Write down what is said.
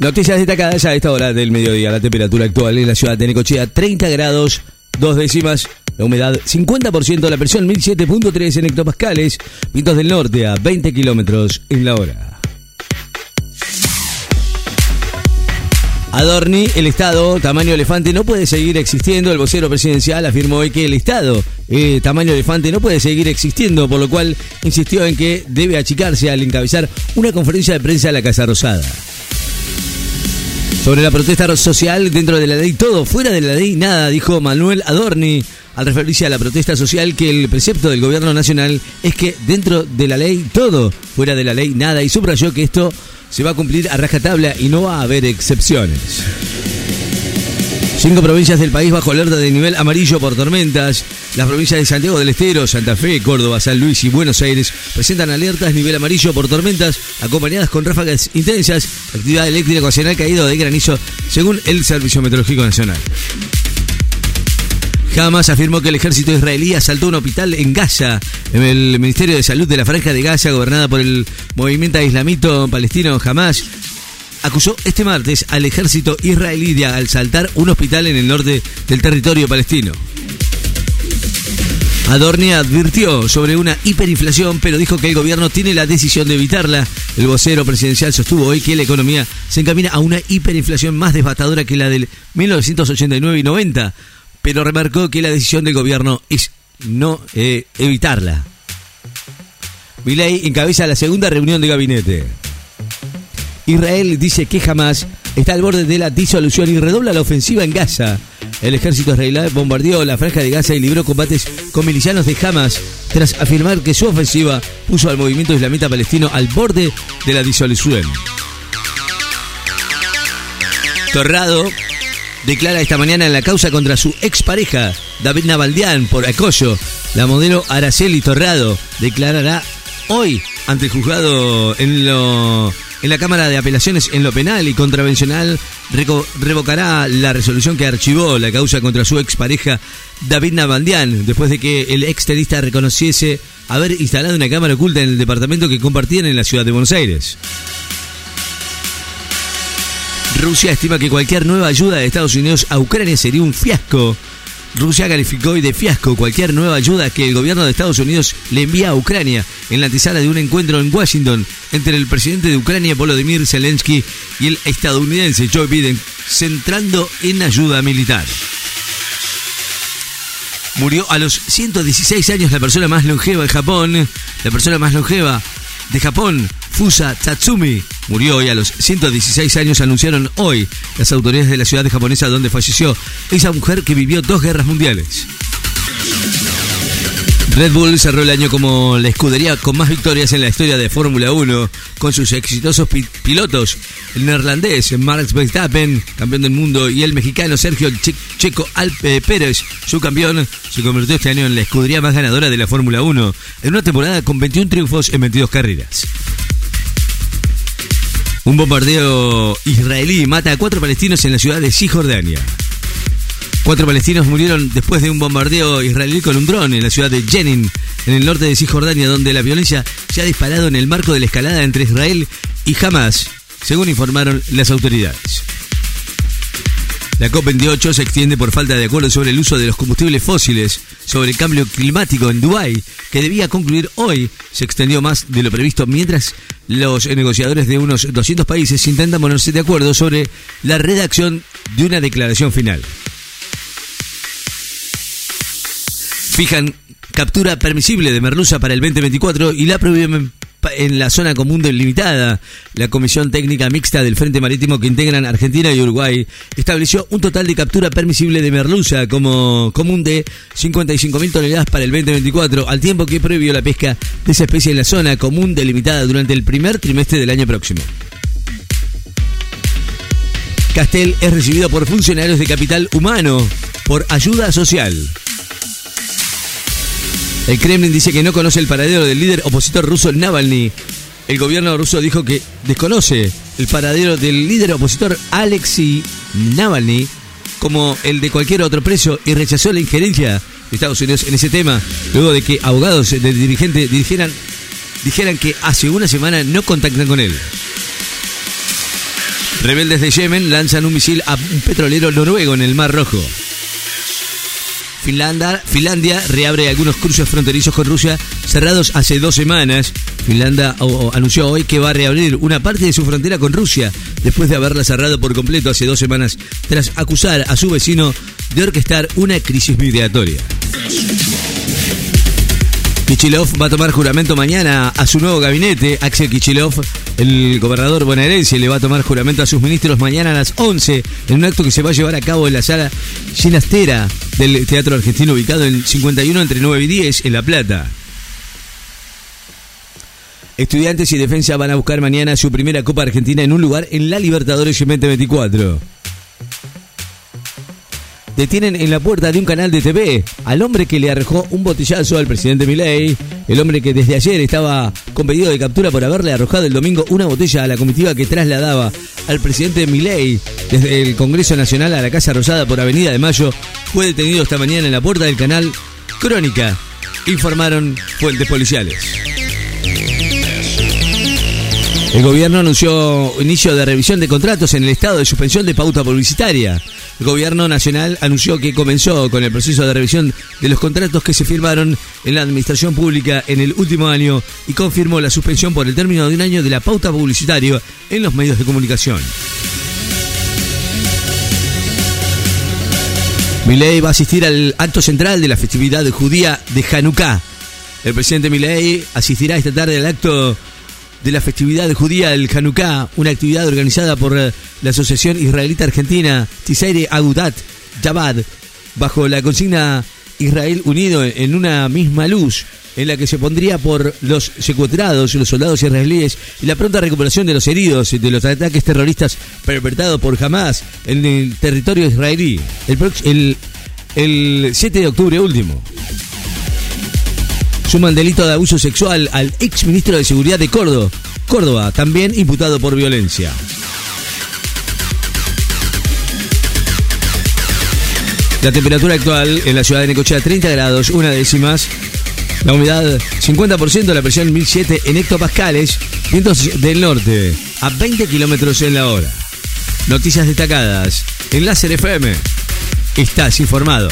Noticias destacadas a esta hora del mediodía. La temperatura actual en la ciudad de Necochea, 30 grados, dos décimas. La humedad, 50%. La presión, 1007.3 en hectopascales. Vientos del norte a 20 kilómetros en la hora. Adorni, el Estado, tamaño elefante, no puede seguir existiendo. El vocero presidencial afirmó hoy que el Estado, eh, tamaño elefante, no puede seguir existiendo, por lo cual insistió en que debe achicarse al encabezar una conferencia de prensa a la Casa Rosada. Sobre la protesta social dentro de la ley todo, fuera de la ley nada, dijo Manuel Adorni al referirse a la protesta social que el precepto del gobierno nacional es que dentro de la ley todo, fuera de la ley nada, y subrayó que esto se va a cumplir a rajatabla y no va a haber excepciones. Cinco provincias del país bajo alerta de nivel amarillo por tormentas. Las provincias de Santiago del Estero, Santa Fe, Córdoba, San Luis y Buenos Aires presentan alertas nivel amarillo por tormentas acompañadas con ráfagas intensas, actividad eléctrica ocasional caído de granizo, según el Servicio Meteorológico Nacional. Hamas afirmó que el ejército israelí asaltó un hospital en Gaza. En el Ministerio de Salud de la Franja de Gaza, gobernada por el movimiento islamito palestino Hamas, acusó este martes al ejército israelí de asaltar un hospital en el norte del territorio palestino. Adorni advirtió sobre una hiperinflación, pero dijo que el gobierno tiene la decisión de evitarla. El vocero presidencial sostuvo hoy que la economía se encamina a una hiperinflación más devastadora que la del 1989 y 90 pero remarcó que la decisión del gobierno es no eh, evitarla. Milei encabeza la segunda reunión de gabinete. Israel dice que jamás está al borde de la disolución y redobla la ofensiva en Gaza. El ejército israelí bombardeó la franja de Gaza y libró combates con milicianos de Hamas tras afirmar que su ofensiva puso al movimiento islamita palestino al borde de la disolución. Torrado declara esta mañana en la causa contra su expareja, David Navaldian, por acoso. La modelo Araceli Torrado declarará hoy ante el juzgado en lo en la Cámara de Apelaciones en lo penal y contravencional revocará la resolución que archivó la causa contra su expareja David Navaldian después de que el extenista reconociese haber instalado una cámara oculta en el departamento que compartían en la ciudad de Buenos Aires. Rusia estima que cualquier nueva ayuda de Estados Unidos a Ucrania sería un fiasco. Rusia calificó hoy de fiasco cualquier nueva ayuda que el gobierno de Estados Unidos le envía a Ucrania en la antesala de un encuentro en Washington entre el presidente de Ucrania Volodymyr Zelensky y el estadounidense Joe Biden, centrando en ayuda militar. Murió a los 116 años la persona más longeva de Japón, la persona más longeva de Japón, Fusa Tatsumi, murió hoy a los 116 años, anunciaron hoy las autoridades de la ciudad japonesa donde falleció esa mujer que vivió dos guerras mundiales. Red Bull cerró el año como la escudería con más victorias en la historia de Fórmula 1, con sus exitosos pilotos, el neerlandés Max Verstappen, campeón del mundo, y el mexicano Sergio Checo Alpe Pérez, su campeón, se convirtió este año en la escudería más ganadora de la Fórmula 1, en una temporada con 21 triunfos en 22 carreras. Un bombardeo israelí mata a cuatro palestinos en la ciudad de Cisjordania. Cuatro palestinos murieron después de un bombardeo israelí con un dron en la ciudad de Jenin, en el norte de Cisjordania, donde la violencia se ha disparado en el marco de la escalada entre Israel y Hamas, según informaron las autoridades. La COP28 se extiende por falta de acuerdo sobre el uso de los combustibles fósiles, sobre el cambio climático en Dubái, que debía concluir hoy, se extendió más de lo previsto mientras los negociadores de unos 200 países intentan ponerse de acuerdo sobre la redacción de una declaración final. Fijan captura permisible de merluza para el 2024 y la prohíben en la zona común delimitada. La Comisión Técnica Mixta del Frente Marítimo que integran Argentina y Uruguay estableció un total de captura permisible de merluza como común de 55.000 toneladas para el 2024, al tiempo que prohibió la pesca de esa especie en la zona común delimitada durante el primer trimestre del año próximo. Castel es recibido por funcionarios de capital humano por ayuda social. El Kremlin dice que no conoce el paradero del líder opositor ruso Navalny. El gobierno ruso dijo que desconoce el paradero del líder opositor Alexei Navalny como el de cualquier otro preso y rechazó la injerencia de Estados Unidos en ese tema, luego de que abogados del dirigente dijeran, dijeran que hace una semana no contactan con él. Rebeldes de Yemen lanzan un misil a un petrolero noruego en el Mar Rojo. Finlandia, Finlandia reabre algunos cruces fronterizos con Rusia cerrados hace dos semanas. Finlandia anunció hoy que va a reabrir una parte de su frontera con Rusia después de haberla cerrado por completo hace dos semanas tras acusar a su vecino de orquestar una crisis migratoria. Kichilov va a tomar juramento mañana a su nuevo gabinete. Axel Kichilov, el gobernador bonaerense, le va a tomar juramento a sus ministros mañana a las 11 en un acto que se va a llevar a cabo en la sala Ginastera del Teatro Argentino ubicado en 51 entre 9 y 10 en La Plata. Estudiantes y defensa van a buscar mañana su primera Copa Argentina en un lugar en la Libertadores 2024 detienen en la puerta de un canal de TV al hombre que le arrojó un botellazo al presidente Milei, el hombre que desde ayer estaba con pedido de captura por haberle arrojado el domingo una botella a la comitiva que trasladaba al presidente Milei desde el Congreso Nacional a la Casa Rosada por Avenida de Mayo, fue detenido esta mañana en la puerta del canal Crónica, informaron fuentes policiales. El gobierno anunció inicio de revisión de contratos en el estado de suspensión de pauta publicitaria. El gobierno nacional anunció que comenzó con el proceso de revisión de los contratos que se firmaron en la administración pública en el último año y confirmó la suspensión por el término de un año de la pauta publicitaria en los medios de comunicación. Milei va a asistir al acto central de la festividad judía de Hanukkah. El presidente Milei asistirá esta tarde al acto de la festividad judía del Hanukkah, una actividad organizada por eh, la Asociación Israelita Argentina Tisaire Agudat Jabad, bajo la consigna Israel unido en una misma luz, en la que se pondría por los secuestrados, los soldados israelíes y la pronta recuperación de los heridos de los ataques terroristas perpetrados por Hamas en el territorio israelí. El, el 7 de octubre último suman delito de abuso sexual al ex ministro de Seguridad de Córdoba, Córdoba, también imputado por violencia. La temperatura actual en la ciudad de Necochea 30 grados, una décimas. La humedad 50%, la presión 1007 en hectopascales, vientos del norte a 20 kilómetros en la hora. Noticias destacadas en Láser FM. Estás informado.